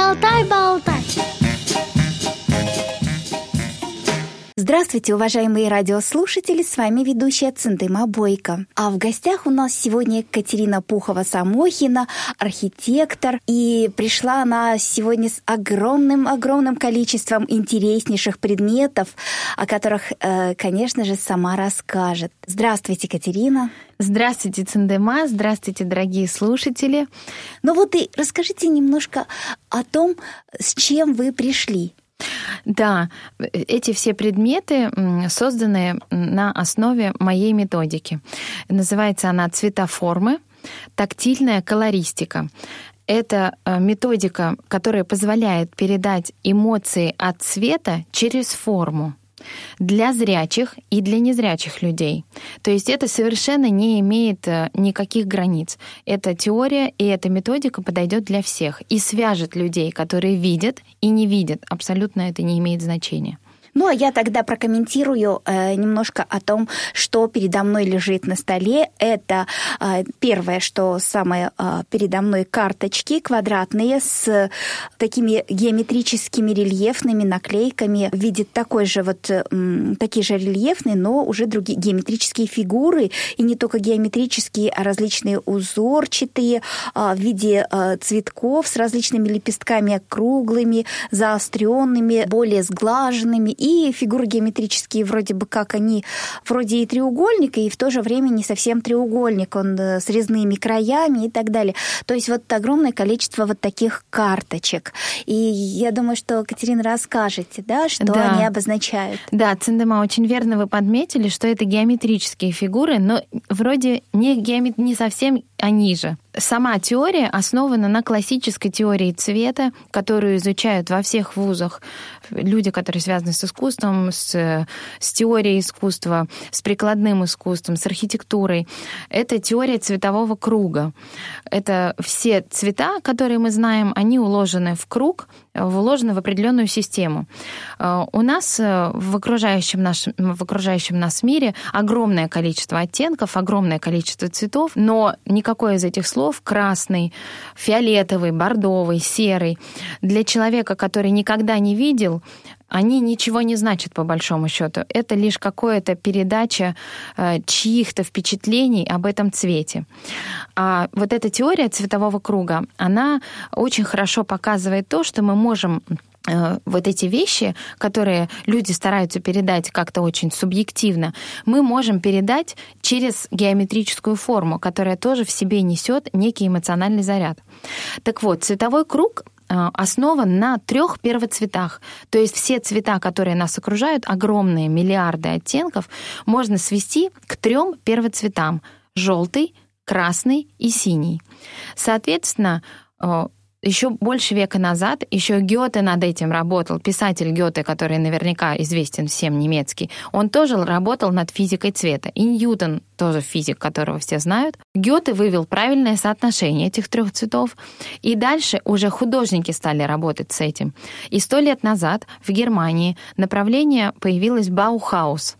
超大宝的 Здравствуйте, уважаемые радиослушатели, с вами ведущая Центыма Бойко. А в гостях у нас сегодня Катерина Пухова-Самохина, архитектор, и пришла она сегодня с огромным-огромным количеством интереснейших предметов, о которых, э, конечно же, сама расскажет. Здравствуйте, Катерина. Здравствуйте, Цендема, здравствуйте, дорогие слушатели. Ну вот и расскажите немножко о том, с чем вы пришли. Да, эти все предметы созданы на основе моей методики. Называется она «Цветоформы. Тактильная колористика». Это э, методика, которая позволяет передать эмоции от цвета через форму для зрячих и для незрячих людей. То есть это совершенно не имеет э, никаких границ. Эта теория и эта методика подойдет для всех и свяжет людей, которые видят и не видят. Абсолютно это не имеет значения. Ну, а я тогда прокомментирую э, немножко о том, что передо мной лежит на столе. Это э, первое, что самое э, передо мной карточки квадратные с такими геометрическими рельефными наклейками в виде такой же вот э, такие же рельефные, но уже другие геометрические фигуры и не только геометрические, а различные узорчатые э, в виде э, цветков с различными лепестками круглыми, заостренными, более сглаженными и фигуры геометрические вроде бы как они вроде и треугольник, и в то же время не совсем треугольник, он э, с резными краями и так далее. То есть вот огромное количество вот таких карточек. И я думаю, что, Катерина, расскажете, да, что да. они обозначают. Да, Циндема, очень верно вы подметили, что это геометрические фигуры, но вроде не, геомет... не совсем они же. Сама теория основана на классической теории цвета, которую изучают во всех вузах люди, которые связаны с искусством, с, с теорией искусства, с прикладным искусством, с архитектурой. Это теория цветового круга. Это все цвета, которые мы знаем, они уложены в круг, вложены в определенную систему. Э, у нас э, в окружающем, наш, в окружающем нас мире огромное количество оттенков, огромное количество цветов, но никакое из этих слов красный, фиолетовый, бордовый, серый для человека, который никогда не видел, они ничего не значат по большому счету. Это лишь какая-то передача э, чьих-то впечатлений об этом цвете. А вот эта теория цветового круга, она очень хорошо показывает то, что мы можем э, вот эти вещи, которые люди стараются передать как-то очень субъективно, мы можем передать через геометрическую форму, которая тоже в себе несет некий эмоциональный заряд. Так вот, цветовой круг основан на трех первоцветах. То есть все цвета, которые нас окружают, огромные миллиарды оттенков, можно свести к трем первоцветам — желтый, красный и синий. Соответственно, э, еще больше века назад, еще Гёте над этим работал, писатель Гёте, который наверняка известен всем немецкий, он тоже работал над физикой цвета. И Ньютон, тоже физик, которого все знают. Гёте вывел правильное соотношение этих трех цветов, и дальше уже художники стали работать с этим. И сто лет назад в Германии направление появилось Баухаус —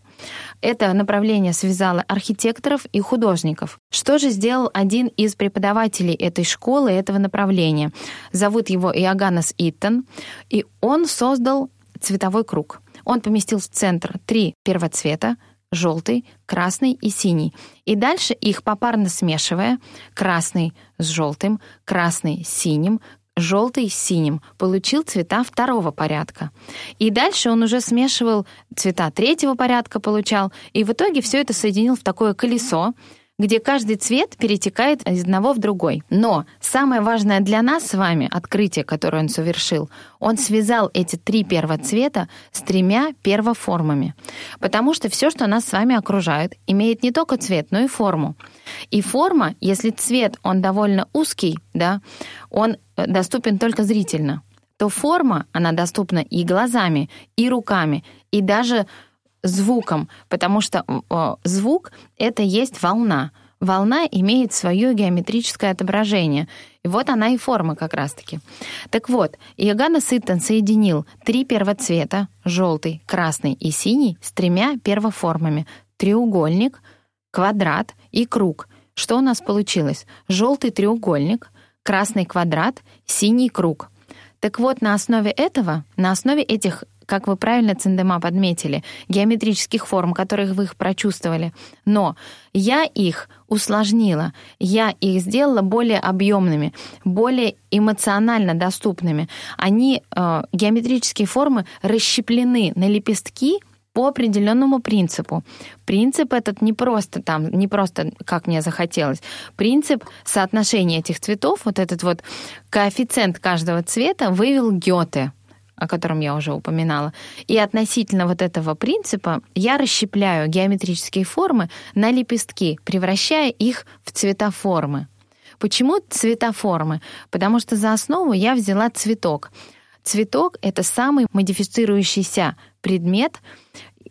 это направление связало архитекторов и художников. Что же сделал один из преподавателей этой школы, этого направления? Зовут его Иоганнес Иттон, и он создал цветовой круг. Он поместил в центр три первоцвета — желтый, красный и синий. И дальше их попарно смешивая, красный с желтым, красный с синим, желтый с синим, получил цвета второго порядка. И дальше он уже смешивал цвета третьего порядка, получал, и в итоге все это соединил в такое колесо, где каждый цвет перетекает из одного в другой. Но самое важное для нас с вами открытие, которое он совершил, он связал эти три первоцвета с тремя первоформами. Потому что все, что нас с вами окружает, имеет не только цвет, но и форму. И форма, если цвет, он довольно узкий, да, он доступен только зрительно, то форма, она доступна и глазами, и руками, и даже звуком, потому что звук — это есть волна. Волна имеет свое геометрическое отображение. И вот она и форма как раз-таки. Так вот, Иоганн Ситтон соединил три первоцвета — желтый, красный и синий — с тремя первоформами — треугольник, квадрат и круг. Что у нас получилось? Желтый треугольник, красный квадрат, синий круг. Так вот, на основе этого, на основе этих как вы правильно, Циндема, подметили, геометрических форм, которых вы их прочувствовали. Но я их усложнила, я их сделала более объемными, более эмоционально доступными. Они, э, геометрические формы, расщеплены на лепестки, по определенному принципу. Принцип этот не просто там, не просто как мне захотелось. Принцип соотношения этих цветов, вот этот вот коэффициент каждого цвета вывел Гёте о котором я уже упоминала. И относительно вот этого принципа я расщепляю геометрические формы на лепестки, превращая их в цветоформы. Почему цветоформы? Потому что за основу я взяла цветок. Цветок — это самый модифицирующийся предмет,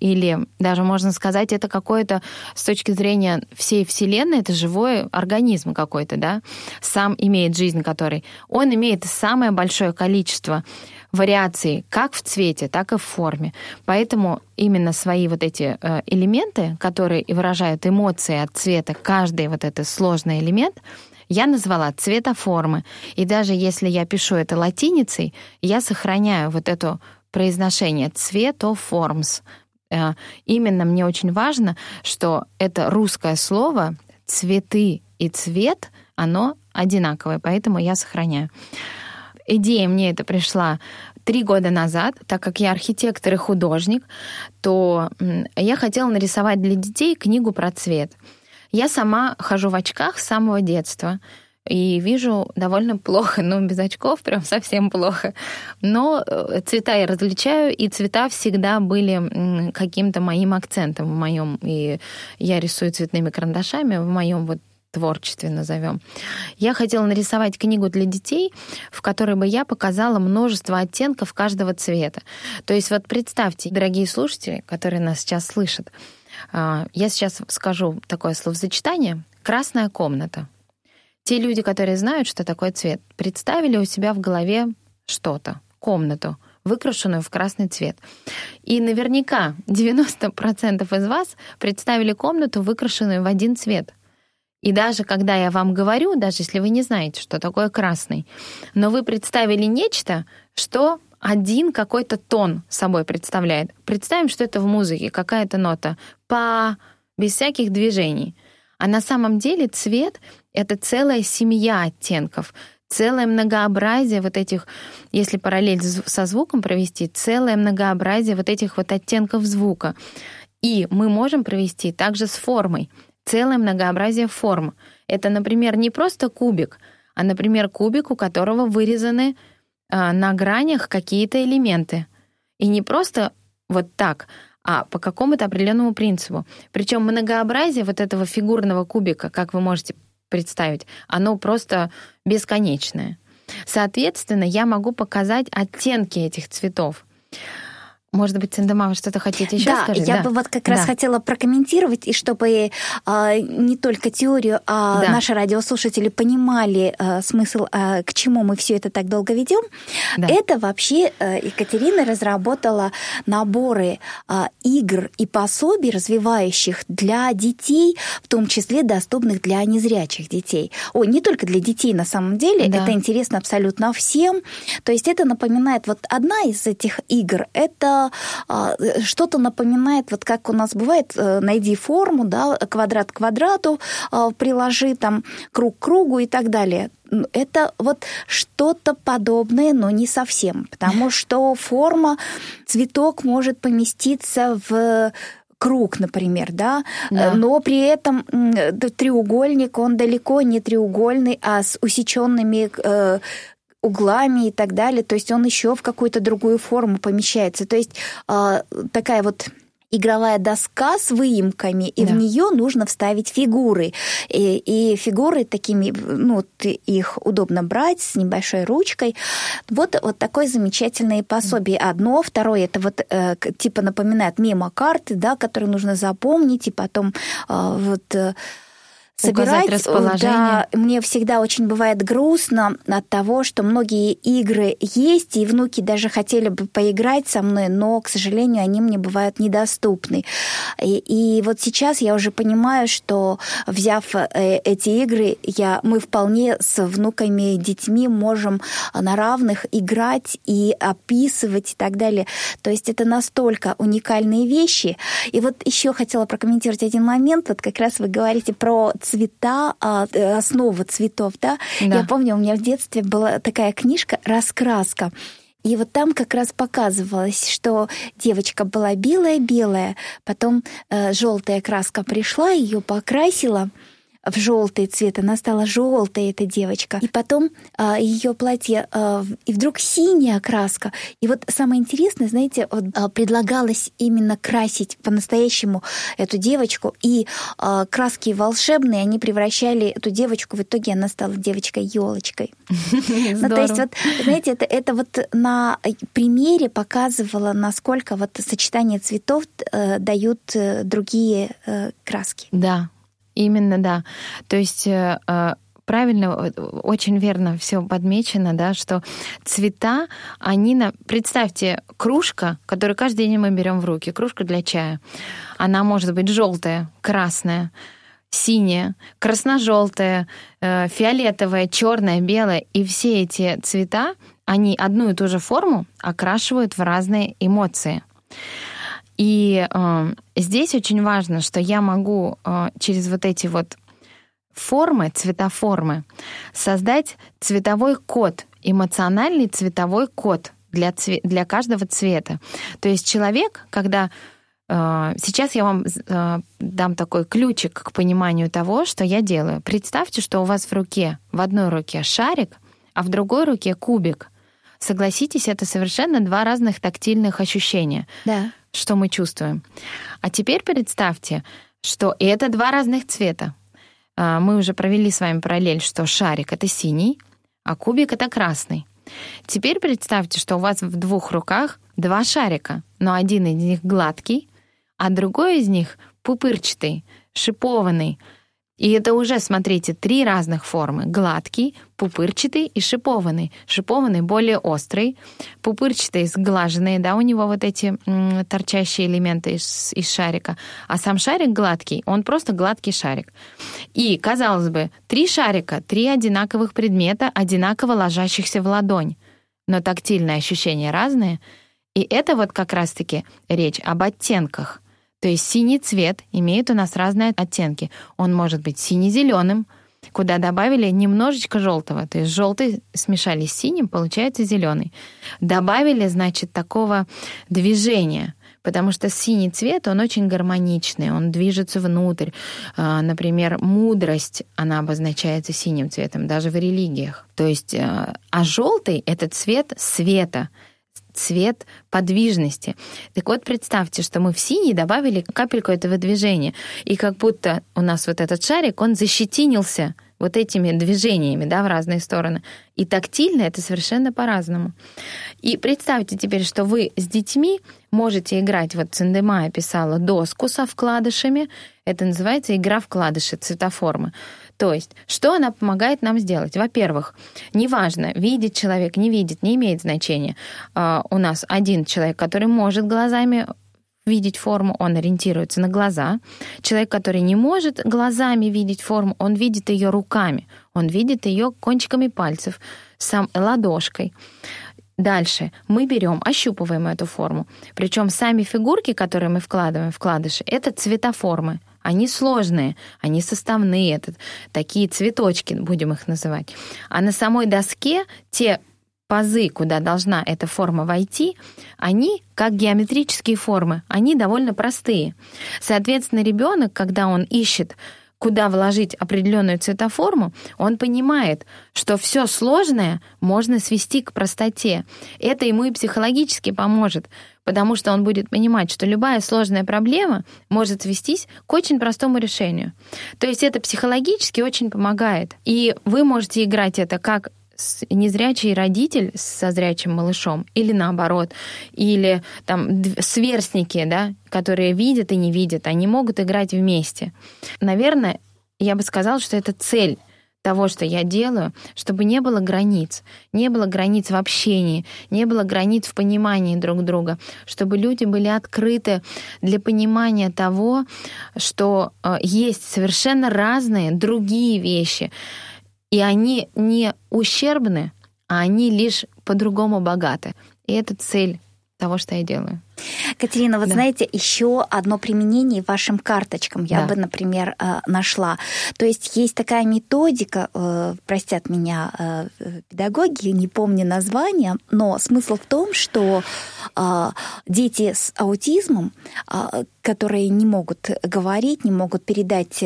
или даже можно сказать, это какое-то с точки зрения всей Вселенной, это живой организм какой-то, да, сам имеет жизнь, который, он имеет самое большое количество вариаций как в цвете, так и в форме. Поэтому именно свои вот эти э, элементы, которые выражают эмоции от цвета, каждый вот этот сложный элемент, я назвала цветоформы. И даже если я пишу это латиницей, я сохраняю вот это произношение цветоформс. Э, именно мне очень важно, что это русское слово цветы и цвет, оно одинаковое, поэтому я сохраняю. Идея мне это пришла три года назад, так как я архитектор и художник, то я хотела нарисовать для детей книгу про цвет. Я сама хожу в очках с самого детства и вижу довольно плохо, ну, без очков прям совсем плохо. Но э, цвета я различаю, и цвета всегда были каким-то моим акцентом в моем. И я рисую цветными карандашами в моем вот творчестве назовем. Я хотела нарисовать книгу для детей, в которой бы я показала множество оттенков каждого цвета. То есть вот представьте, дорогие слушатели, которые нас сейчас слышат, а, я сейчас скажу такое словосочетание «красная комната». Те люди, которые знают, что такое цвет, представили у себя в голове что-то, комнату, выкрашенную в красный цвет. И наверняка 90% из вас представили комнату, выкрашенную в один цвет. И даже когда я вам говорю, даже если вы не знаете, что такое красный, но вы представили нечто, что один какой-то тон собой представляет. Представим, что это в музыке, какая-то нота. Па, без всяких движений. А на самом деле цвет — это целая семья оттенков, целое многообразие вот этих, если параллель со звуком провести, целое многообразие вот этих вот оттенков звука. И мы можем провести также с формой, целое многообразие форм. Это, например, не просто кубик, а, например, кубик, у которого вырезаны э, на гранях какие-то элементы. И не просто вот так, а по какому-то определенному принципу. Причем многообразие вот этого фигурного кубика, как вы можете представить, оно просто бесконечное. Соответственно, я могу показать оттенки этих цветов. Может быть, Циндама, вы что-то хотите еще да, сказать? Я да, бы вот как да. раз хотела прокомментировать, и чтобы э, не только теорию, а да. наши радиослушатели понимали э, смысл, э, к чему мы все это так долго ведем. Да. Это вообще э, Екатерина разработала наборы э, игр и пособий, развивающих для детей, в том числе доступных для незрячих детей. Ой, не только для детей на самом деле, да. это интересно абсолютно всем. То есть это напоминает, вот одна из этих игр, это а, что-то напоминает, вот как у нас бывает, э, найди форму, да, квадрат к квадрату, а, приложи там круг к кругу и так далее это вот что-то подобное, но не совсем, потому что форма, цветок может поместиться в круг, например, да, да. но при этом треугольник, он далеко не треугольный, а с усеченными э, углами и так далее, то есть он еще в какую-то другую форму помещается. То есть э, такая вот игровая доска с выемками, и да. в нее нужно вставить фигуры. И, и фигуры такими, ну, их удобно брать с небольшой ручкой. Вот, вот такое замечательное пособие. Одно, второе, это вот э, типа напоминает мимо-карты, да, которые нужно запомнить, и потом э, вот... Э, собирать. расположение. Да, мне всегда очень бывает грустно от того, что многие игры есть, и внуки даже хотели бы поиграть со мной, но, к сожалению, они мне бывают недоступны. И, и вот сейчас я уже понимаю, что взяв э, эти игры, я, мы вполне с внуками, детьми можем на равных играть и описывать и так далее. То есть это настолько уникальные вещи. И вот еще хотела прокомментировать один момент. Вот как раз вы говорите про цвета, а, э, основа цветов, да? да? Я помню, у меня в детстве была такая книжка «Раскраска». И вот там как раз показывалось, что девочка была белая-белая, потом э, желтая краска пришла, ее покрасила, в желтый цвет, она стала желтой, эта девочка. И потом а, ее платье, а, и вдруг синяя краска. И вот самое интересное, знаете, вот, а, предлагалось именно красить по-настоящему эту девочку, и а, краски волшебные, они превращали эту девочку, в итоге она стала девочкой-елочкой. Ну, то есть, вот, знаете, это, это вот на примере показывало, насколько вот сочетание цветов э, дают э, другие э, краски. Да, Именно, да. То есть э, э, правильно, очень верно все подмечено, да, что цвета, они на... Представьте, кружка, которую каждый день мы берем в руки, кружка для чая. Она может быть желтая, красная, синяя, красно-желтая, э, фиолетовая, черная, белая. И все эти цвета, они одну и ту же форму окрашивают в разные эмоции. И э, здесь очень важно, что я могу э, через вот эти вот формы, цветоформы, создать цветовой код, эмоциональный цветовой код для, цве- для каждого цвета. То есть человек, когда э, Сейчас я вам э, дам такой ключик к пониманию того, что я делаю. Представьте, что у вас в руке, в одной руке шарик, а в другой руке кубик. Согласитесь, это совершенно два разных тактильных ощущения. Да что мы чувствуем. А теперь представьте, что это два разных цвета. А, мы уже провели с вами параллель, что шарик — это синий, а кубик — это красный. Теперь представьте, что у вас в двух руках два шарика, но один из них гладкий, а другой из них пупырчатый, шипованный — и это уже, смотрите, три разных формы. Гладкий, пупырчатый и шипованный. Шипованный более острый, пупырчатый сглаженный, да, у него вот эти м, торчащие элементы из, из шарика. А сам шарик гладкий, он просто гладкий шарик. И, казалось бы, три шарика, три одинаковых предмета, одинаково ложащихся в ладонь. Но тактильные ощущения разные. И это вот как раз-таки речь об оттенках — то есть синий цвет имеет у нас разные оттенки. Он может быть сине-зеленым, куда добавили немножечко желтого. То есть желтый смешали с синим, получается зеленый. Добавили, значит, такого движения, потому что синий цвет, он очень гармоничный, он движется внутрь. А, например, мудрость, она обозначается синим цветом, даже в религиях. То есть, а, а желтый — это цвет света — цвет подвижности. Так вот, представьте, что мы в синий добавили капельку этого движения, и как будто у нас вот этот шарик, он защитинился вот этими движениями, да, в разные стороны. И тактильно это совершенно по-разному. И представьте теперь, что вы с детьми можете играть, вот Циндема описала доску со вкладышами, это называется игра вкладыши, цветоформы. То есть, что она помогает нам сделать? Во-первых, неважно, видит человек, не видит, не имеет значения. Uh, у нас один человек, который может глазами видеть форму, он ориентируется на глаза. Человек, который не может глазами видеть форму, он видит ее руками, он видит ее кончиками пальцев, сам ладошкой. Дальше мы берем, ощупываем эту форму. Причем сами фигурки, которые мы вкладываем в вкладыши, это цветоформы. Они сложные, они составные, это такие цветочки, будем их называть. А на самой доске те пазы, куда должна эта форма войти, они, как геометрические формы, они довольно простые. Соответственно, ребенок, когда он ищет куда вложить определенную цветоформу, он понимает, что все сложное можно свести к простоте. Это ему и психологически поможет, потому что он будет понимать, что любая сложная проблема может свестись к очень простому решению. То есть это психологически очень помогает. И вы можете играть это как незрячий родитель со зрячим малышом, или наоборот, или там сверстники, да, которые видят и не видят, они могут играть вместе. Наверное, я бы сказала, что это цель того, что я делаю, чтобы не было границ, не было границ в общении, не было границ в понимании друг друга, чтобы люди были открыты для понимания того, что э, есть совершенно разные другие вещи, и они не ущербны, а они лишь по-другому богаты. И это цель того, что я делаю. Катерина, вот да. знаете, еще одно применение вашим карточкам я да. бы, например, э, нашла. То есть есть такая методика, э, простят меня э, педагоги, не помню название, но смысл в том, что дети с аутизмом, которые не могут говорить, не могут передать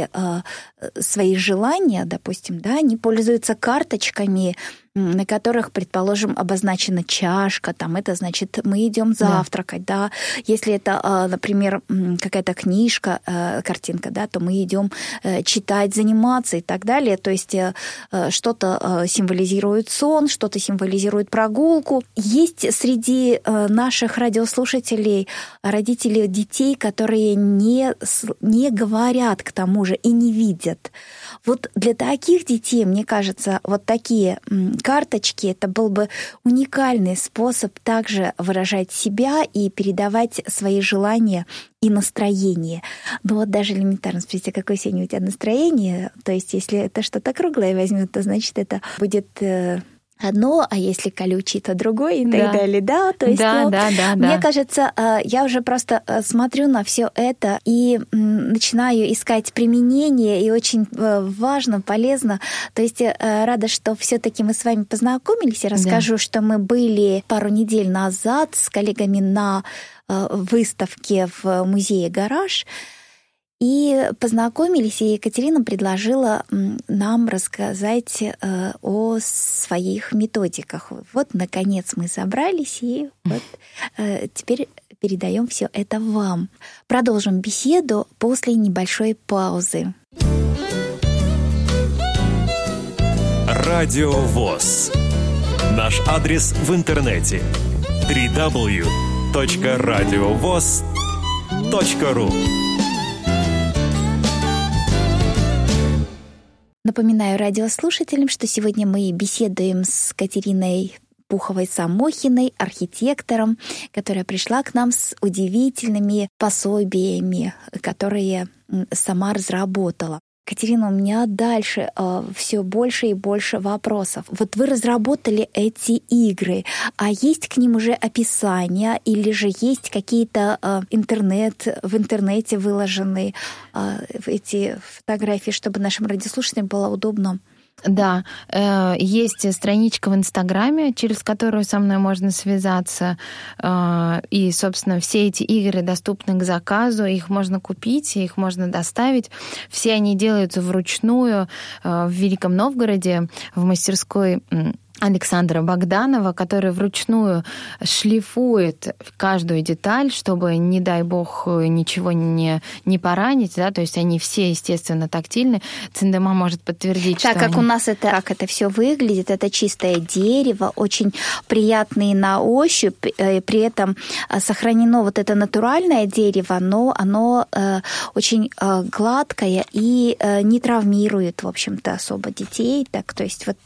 свои желания, допустим, да, они пользуются карточками, на которых, предположим, обозначена чашка, там это значит, мы идем завтракать, да. да. Если это, а, например, какая-то книжка, э, картинка, да, то мы идем э, читать, заниматься и так далее. То есть э, что-то символизирует сон, что-то символизирует прогулку. Есть среди наших радиослушателей родители детей, которые не, не говорят к тому же и не видят. Вот для таких детей, мне кажется, вот такие карточки, это был бы уникальный способ также выражать себя и передавать свои желания и настроение. Но вот даже элементарно спросите, какое сегодня у тебя настроение, то есть если это что-то круглое возьмет, то значит это будет э, одно, а если колючий, то другой и да. так далее, да, то есть, да, ну, да, да, мне да. кажется, э, я уже просто э, смотрю на все это и начинаю искать применение, и очень э, важно, полезно, то есть рада, что все-таки мы с вами познакомились, и расскажу, да. что мы были пару недель назад с коллегами на выставке в музее «Гараж», и познакомились, и Екатерина предложила нам рассказать э, о своих методиках. Вот, наконец, мы собрались, и вот э, теперь передаем все это вам. Продолжим беседу после небольшой паузы. Радио ВОЗ. Наш адрес в интернете www.radiovoz.ru Напоминаю радиослушателям, что сегодня мы беседуем с Катериной Пуховой-Самохиной, архитектором, которая пришла к нам с удивительными пособиями, которые сама разработала. Катерина, у меня дальше э, а, все больше и больше вопросов. Вот вы разработали эти игры, а есть к ним уже описания или же есть какие-то э, интернет, в интернете выложенные э, эти фотографии, чтобы нашим радиослушателям было удобно да, э, есть страничка в Инстаграме, через которую со мной можно связаться. Э, и, собственно, все эти игры доступны к заказу, их можно купить, их можно доставить. Все они делаются вручную э, в Великом Новгороде, в мастерской Александра Богданова, который вручную шлифует каждую деталь, чтобы, не дай бог, ничего не, не поранить, да, то есть они все, естественно, тактильны. Циндема может подтвердить, так что как они... у нас это, как это все выглядит, это чистое дерево, очень приятные на ощупь, э, при этом э, сохранено вот это натуральное дерево, но оно э, очень гладкое и не травмирует, в общем-то, особо детей, так, то есть вот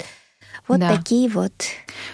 вот да. такие вот.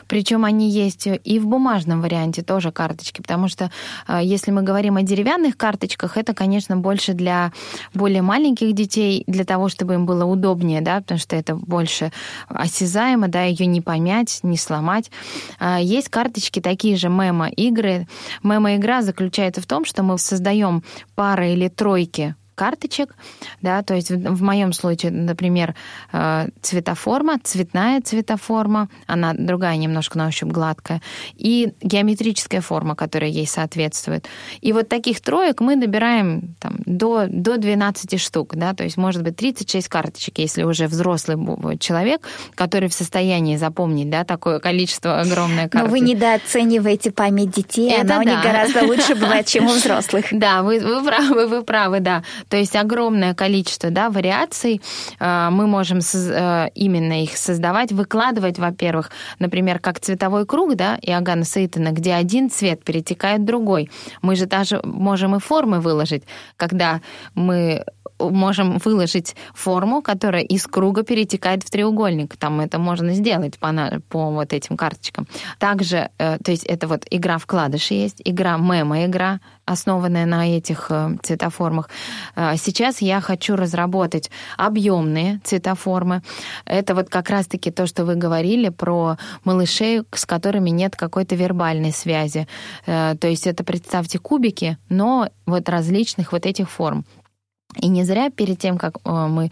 Причем они есть и в бумажном варианте тоже карточки, потому что э, если мы говорим о деревянных карточках, это, конечно, больше для более маленьких детей, для того, чтобы им было удобнее, да, потому что это больше осязаемо, да, ее не помять, не сломать. А, есть карточки такие же мемо-игры. Мемо-игра заключается в том, что мы создаем пары или тройки карточек, да, то есть в, в моем случае, например, э, цветоформа, цветная цветоформа, она другая немножко на ощупь гладкая, и геометрическая форма, которая ей соответствует. И вот таких троек мы набираем там, до, до 12 штук, да, то есть может быть 36 карточек, если уже взрослый человек, который в состоянии запомнить, да, такое количество огромное карточек. Но вы недооцениваете память детей, Это она да. у них гораздо лучше бывает, чем у взрослых. Да, вы, вы правы, вы правы, да. То есть огромное количество да, вариаций. А, мы можем э, именно их создавать, выкладывать, во-первых, например, как цветовой круг, да, Иоганна Сейтона, где один цвет перетекает в другой. Мы же даже можем и формы выложить, когда мы можем выложить форму, которая из круга перетекает в треугольник. Там это можно сделать по, по вот этим карточкам. Также, э, то есть это вот игра вкладыши есть, игра мема-игра, основанная на этих э, цветоформах. Э, сейчас я хочу разработать объемные цветоформы. Это вот как раз-таки то, что вы говорили про малышей, с которыми нет какой-то вербальной связи. То есть это, представьте, кубики, но вот различных вот этих форм. И не зря перед тем, как э, мы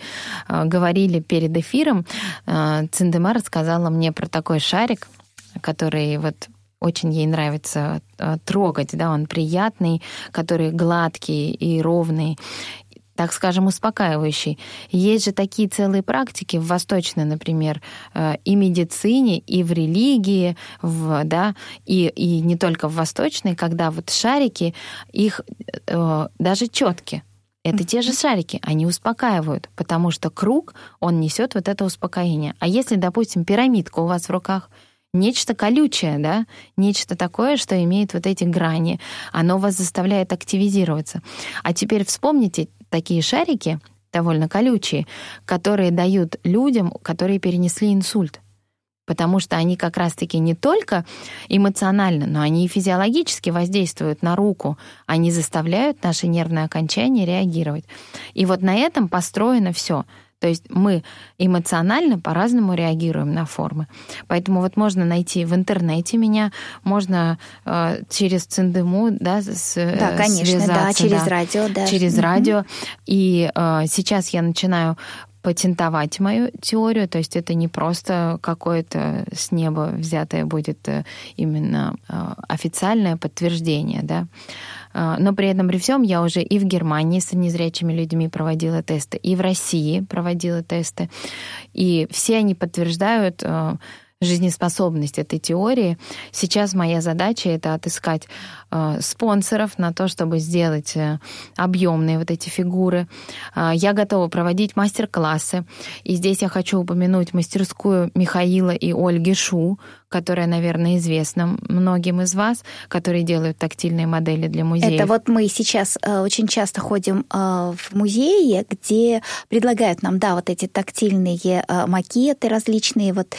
э, говорили перед эфиром, э, Циндема рассказала мне про такой шарик, который вот очень ей нравится трогать, да, он приятный, который гладкий и ровный, так скажем, успокаивающий. Есть же такие целые практики в восточной, например, и медицине, и в религии, в, да, и, и не только в восточной, когда вот шарики, их даже четкие, это те же шарики, они успокаивают, потому что круг, он несет вот это успокоение. А если, допустим, пирамидка у вас в руках, нечто колючее, да, нечто такое, что имеет вот эти грани, оно вас заставляет активизироваться. А теперь вспомните такие шарики, довольно колючие, которые дают людям, которые перенесли инсульт потому что они как раз-таки не только эмоционально, но они и физиологически воздействуют на руку, они заставляют наши нервные окончания реагировать. И вот на этом построено все. То есть мы эмоционально по-разному реагируем на формы. Поэтому вот можно найти в интернете меня, можно э, через Циндему, да, с, да, конечно, да, через да, радио, да. Через mm-hmm. радио. И э, сейчас я начинаю патентовать мою теорию, то есть это не просто какое-то с неба взятое будет э, именно э, официальное подтверждение, да. Э, но при этом при всем я уже и в Германии с незрячими людьми проводила тесты, и в России проводила тесты, и все они подтверждают жизнеспособность этой теории. Сейчас моя задача это отыскать спонсоров на то, чтобы сделать э, объемные вот эти фигуры. Э, я готова проводить мастер-классы. И здесь я хочу упомянуть мастерскую Михаила и Ольги Шу, которая, наверное, известна многим из вас, которые делают тактильные модели для музеев. Это вот мы сейчас э, очень часто ходим э, в музеи, где предлагают нам, да, вот эти тактильные э, макеты различные, вот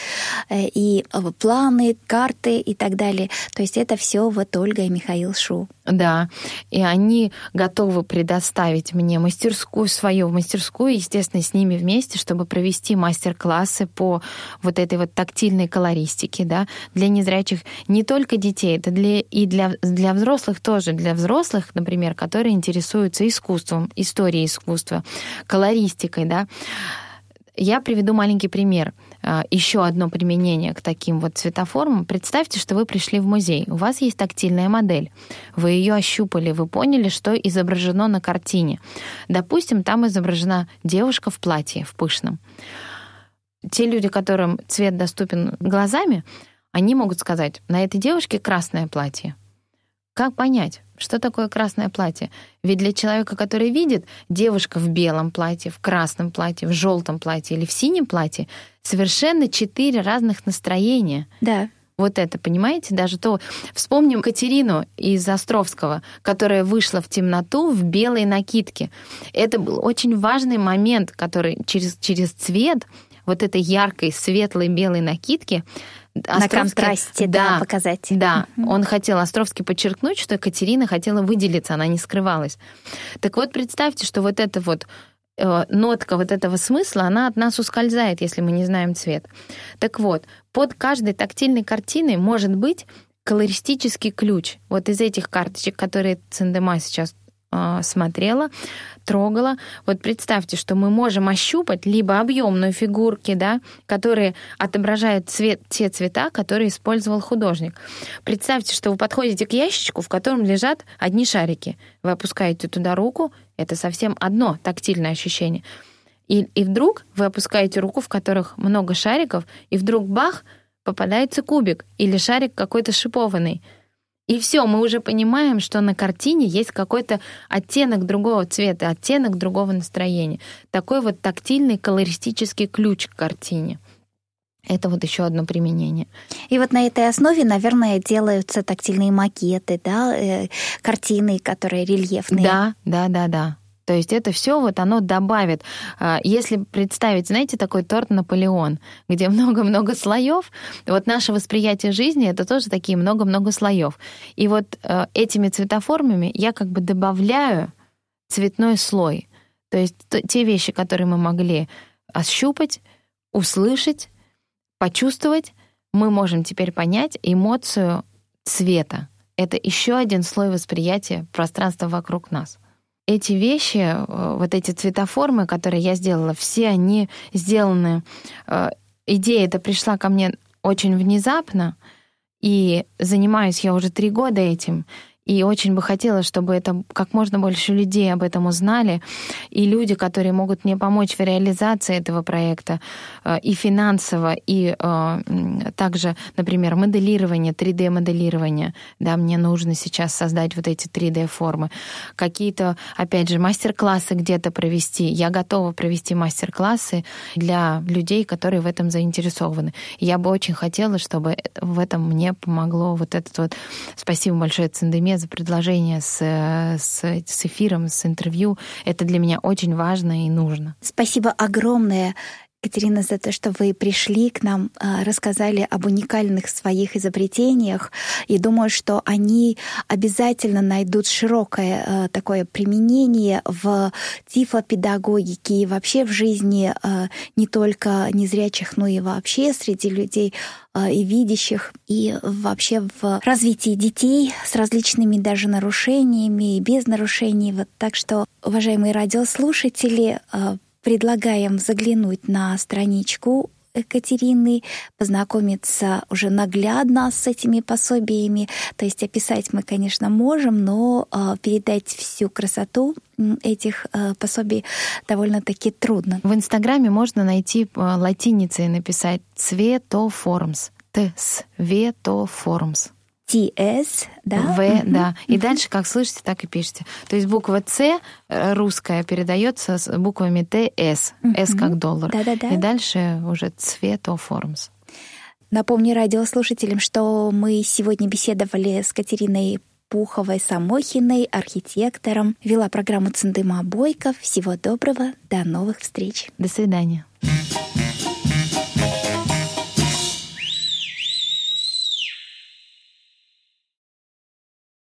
и планы, карты и так далее. То есть это все вот Ольга и Михаил Шу. Да, и они готовы предоставить мне мастерскую свою, мастерскую, естественно, с ними вместе, чтобы провести мастер-классы по вот этой вот тактильной колористике, да, для незрячих не только детей, это для, и для, для взрослых тоже, для взрослых, например, которые интересуются искусством, историей искусства, колористикой, да. Я приведу маленький пример. А, Еще одно применение к таким вот цветоформам. Представьте, что вы пришли в музей. У вас есть тактильная модель. Вы ее ощупали, вы поняли, что изображено на картине. Допустим, там изображена девушка в платье, в пышном. Те люди, которым цвет доступен глазами, они могут сказать, на этой девушке красное платье. Как понять, что такое красное платье? Ведь для человека, который видит, девушка в белом платье, в красном платье, в желтом платье или в синем платье, совершенно четыре разных настроения. Да. Вот это, понимаете, даже то... Вспомним Катерину из Островского, которая вышла в темноту в белой накидке. Это был очень важный момент, который через, через цвет вот этой яркой, светлой белой накидки на контрасте, да, да показать. Да, угу. он хотел Островский подчеркнуть, что Екатерина хотела выделиться, она не скрывалась. Так вот, представьте, что вот эта вот э, нотка вот этого смысла, она от нас ускользает, если мы не знаем цвет. Так вот, под каждой тактильной картиной может быть колористический ключ. Вот из этих карточек, которые Цендема сейчас э, смотрела, трогала. Вот представьте, что мы можем ощупать либо объемную фигурки, да, которые отображают цвет, те цвета, которые использовал художник. Представьте, что вы подходите к ящичку, в котором лежат одни шарики. Вы опускаете туда руку, это совсем одно тактильное ощущение. И, и вдруг вы опускаете руку, в которых много шариков, и вдруг бах, попадается кубик или шарик какой-то шипованный. И все, мы уже понимаем, что на картине есть какой-то оттенок другого цвета, оттенок другого настроения. Такой вот тактильный колористический ключ к картине. Это вот еще одно применение. И вот на этой основе, наверное, делаются тактильные макеты, да, э, картины, которые рельефные. Да, да, да, да. То есть это все вот оно добавит. А, если представить, знаете, такой торт Наполеон, где много-много слоев, вот наше восприятие жизни это тоже такие много-много слоев. И вот э, этими цветоформами я как бы добавляю цветной слой. То есть те вещи, которые мы могли ощупать, услышать, почувствовать, мы можем теперь понять эмоцию цвета. Это еще один слой восприятия пространства вокруг нас эти вещи, э, вот эти цветоформы, которые я сделала, все они сделаны. Э, идея эта пришла ко мне очень внезапно, и занимаюсь я уже три года этим. И очень бы хотелось, чтобы это как можно больше людей об этом узнали. И люди, которые могут мне помочь в реализации этого проекта э, и финансово, и э, также, например, моделирование, 3D-моделирование. Да, мне нужно сейчас создать вот эти 3D-формы. Какие-то, опять же, мастер-классы где-то провести. Я готова провести мастер-классы для людей, которые в этом заинтересованы. Я бы очень хотела, чтобы в этом мне помогло вот этот вот... Спасибо большое, Циндеме, за предложение с, с, с эфиром, с интервью. Это для меня очень важно и нужно. Спасибо огромное. Катерина, за то, что вы пришли к нам, а, рассказали об уникальных своих изобретениях. И думаю, что они обязательно найдут широкое а, такое применение в тифлопедагогике и вообще в жизни а, не только незрячих, но и вообще среди людей и видящих, и вообще в развитии детей с различными даже нарушениями и без нарушений. Вот так что, уважаемые радиослушатели, предлагаем заглянуть на страничку Екатерины, познакомиться уже наглядно с этими пособиями. То есть описать мы, конечно, можем, но э, передать всю красоту этих э, пособий довольно-таки трудно. В Инстаграме можно найти э, латиницей написать «цветоформс». «Цветоформс». TS, да? В, mm-hmm. да. И mm-hmm. дальше, как слышите, так и пишете. То есть буква С э, русская передается с буквами Т, С. Mm-hmm. С как доллар. Да-да-да. И дальше уже цветоформс. Напомню радиослушателям, что мы сегодня беседовали с Катериной Пуховой Самохиной, архитектором. Вела программу Цендыма Бойков. Всего доброго, до новых встреч. До свидания.